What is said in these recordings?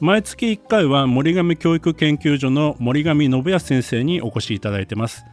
毎月1回は森上教育研究所の森上信康先生にお越しいただいてます。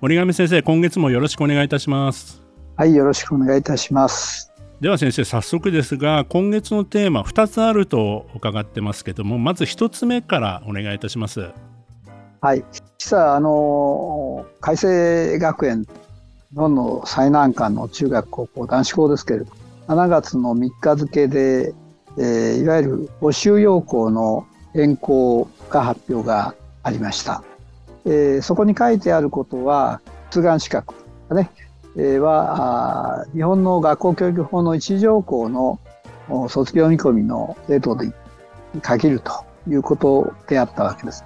森上先生今月もよろしくお願いいたします。はいよろしくお願いいたします。では先生早速ですが今月のテーマ2つあると伺ってますけどもまず1つ目からお願いいたします。はい。実はあの改正学園日本の最難関の中学高校男子校ですけれど7月の3日付で、えー、いわゆる募集要項の変更が発表がありました、えー、そこに書いてあることは出願資格ね、えー、は日本の学校教育法の一条項の卒業見込みの生徒に限るということであったわけです。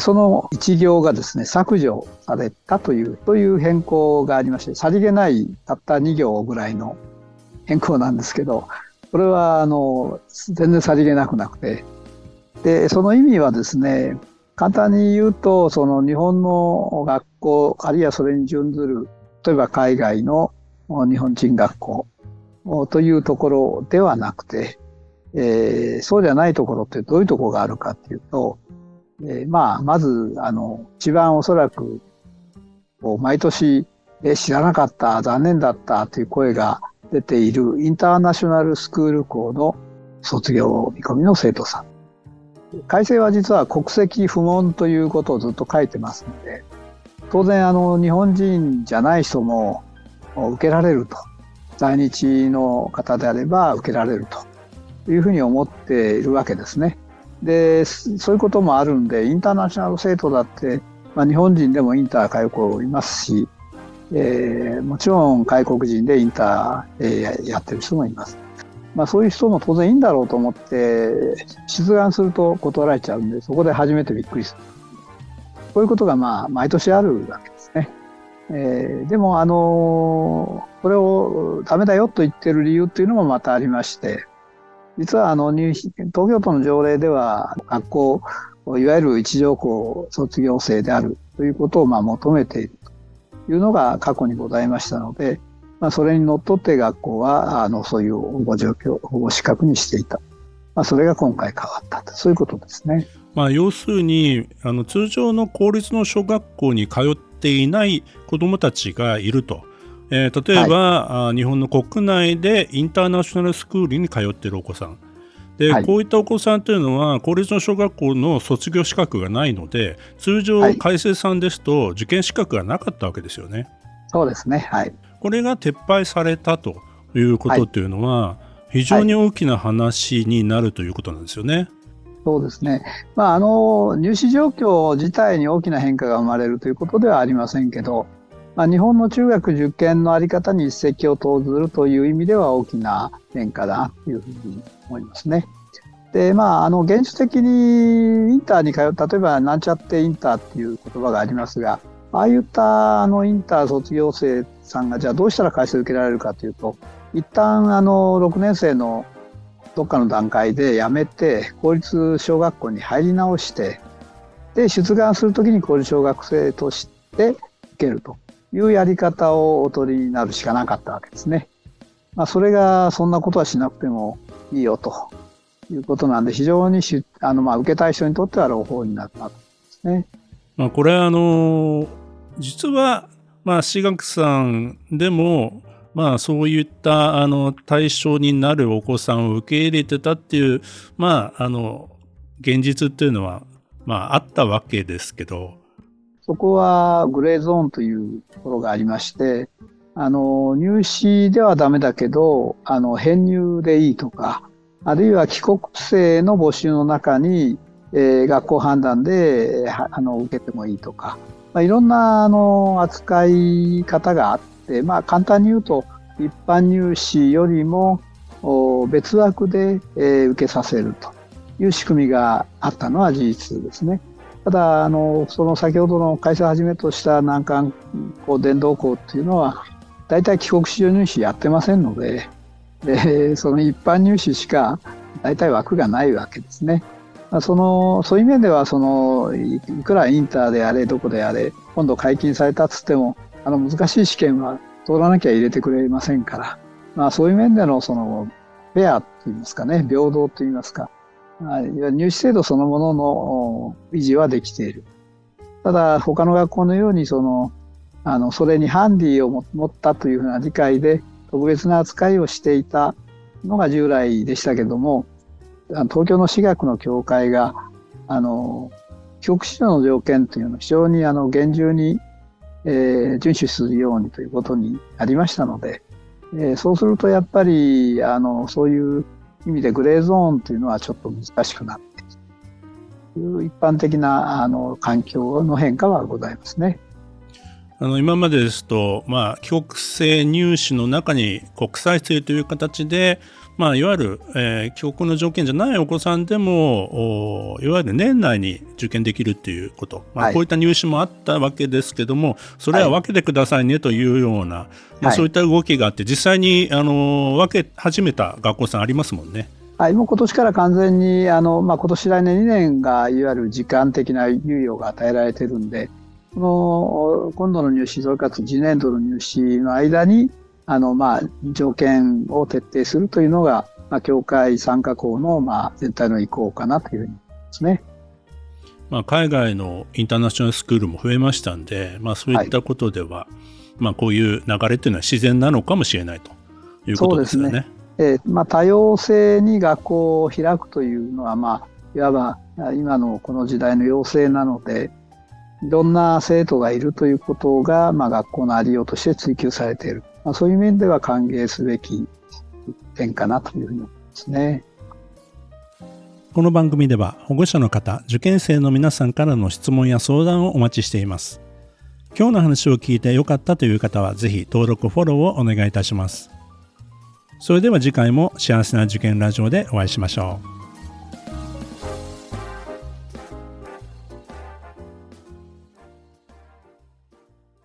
その一行がですね、削除されたという、という変更がありまして、さりげないたった2行ぐらいの変更なんですけど、これは、あの、全然さりげなくなくて、で、その意味はですね、簡単に言うと、その日本の学校、あるいはそれに準ずる、例えば海外の日本人学校というところではなくて、えー、そうじゃないところってどういうところがあるかっていうと、えー、まあ、まず、あの、一番おそらく、毎年、え知らなかった、残念だったという声が出ているインターナショナルスクール校の卒業見込みの生徒さん。改正は実は国籍不問ということをずっと書いてますので、当然あの日本人じゃない人も受けられると。在日の方であれば受けられるというふうに思っているわけですね。でそういうこともあるんでインターナショナル生徒だって、まあ、日本人でもインター通う子いますし、えー、もちろん外国人でインター、えー、やってる人もいます。まあ、そういう人も当然いいんだろうと思って出願すると断られちゃうんでそこで初めてびっくりするこういうことがまあ毎年あるわけですね。えー、でもあのこれをダメだよと言ってる理由っていうのもまたありまして実はあの東京都の条例では学校いわゆる一条校卒業生であるということをまあ求めているというのが過去にございましたので、まあ、それにのっとって学校はあのそういう保護状況保護資格にしていた、まあ、それが今回変わったとそういうことですね。まあ、要するにあの通常の公立の小学校に通っていない子どもたちがいると。えー、例えば、はい、日本の国内でインターナショナルスクールに通っているお子さんで、はい、こういったお子さんというのは公立の小学校の卒業資格がないので通常改正さんですと受験資格がなかったわけですよね。そうですね、はい、これが撤廃されたということっていうのは、非常に大きな話になるということなんですよね。そうですね、まあ、あの入試状況自体に大きな変化が生まれるということではありませんけど、まあ、日本の中学受験の在り方に一石を投ずるという意味では大きな変化だなというふうに思いますね。でまあ、あの現実的にインターに通う例えばなんちゃってインターっていう言葉がありますがああいったあのインター卒業生さんがじゃあどうしたら回数受けられるかというと一旦あの6年生のどっかの段階で辞めて公立小学校に入り直してで出願するときに公立小学生として受けるというやり方をお取りになるしかなかったわけですね。まあ、それがそんなことはしなくてもいいよということなんで非常にしあのまあ受けたい人にとっては朗報になったとですね。まあ、これあの実はまあ私学さんでもまあそういったあの対象になるお子さんを受け入れてたっていうまああの現実っていうのはまああったわけですけどそこはグレーゾーンというところがありましてあの入試ではダメだけどあの編入でいいとかあるいは帰国生の募集の中に、えー、学校判断であの受けてもいいとか、まあ、いろんなあの扱い方があって、まあ、簡単に言うと一般入試よりも別枠で、えー、受けさせるという仕組みがあったのは事実ですね。ただ、あの、その先ほどの会社をはじめとした難関校、電動校っていうのは、大体帰国子女入試やってませんので、で、その一般入試しか大体枠がないわけですね。その、そういう面では、その、いくらインターであれ、どこであれ、今度解禁されたっつっても、あの、難しい試験は通らなきゃ入れてくれませんから、まあそういう面での、その、フェアと言いますかね、平等と言いますか、入試制度そのものの維持はできている。ただ、他の学校のように、その、あの、それにハンディを持ったというふうな理解で、特別な扱いをしていたのが従来でしたけども、東京の私学の協会が、あの、帰国子女の条件というのを非常にあの厳重に、えー、遵守するようにということになりましたので、えー、そうするとやっぱりあのそういう意味でグレーゾーンというのはちょっと難しくなっているという一般的なあの環境の変化はございますね。あの今までですと、まあ、帰国生入試の中に国際生という形で、まあ、いわゆる、えー、帰国の条件じゃないお子さんでもいわゆる年内に受験できるっていうこと、まあ、こういった入試もあったわけですけども、はい、それは分けてくださいねというような、はい、まあ、そういった動きがあって実際にあの分け始めた学校さんありますもんね。はい、もう今年から完全にあの、まあ、今年来年2年がいわゆる時間的な猶予が与えられてるんでこの今度の入試、それから次年度の入試の間に、あの、まあ、条件を徹底するというのが、まあ、協会参加校の、まあ、全体の意向かなというふうに思いますね。まあ、海外のインターナショナルスクールも増えましたんで、まあ、そういったことでは、はい、まあ、こういう流れというのは自然なのかもしれないということですよね。えー、まあ、多様性に学校を開くというのは、まあ、いわば今のこの時代の要請なので、いろんな生徒がいるということが、まあ、学校のありようとして追求されている。まあ、そういう面では歓迎すべき点かなというふうに思いますね。この番組では保護者の方、受験生の皆さんからの質問や相談をお待ちしています。今日の話を聞いてよかったという方は、ぜひ登録、フォローをお願いいたします。それでは次回も幸せな受験ラジオでお会いしましょう。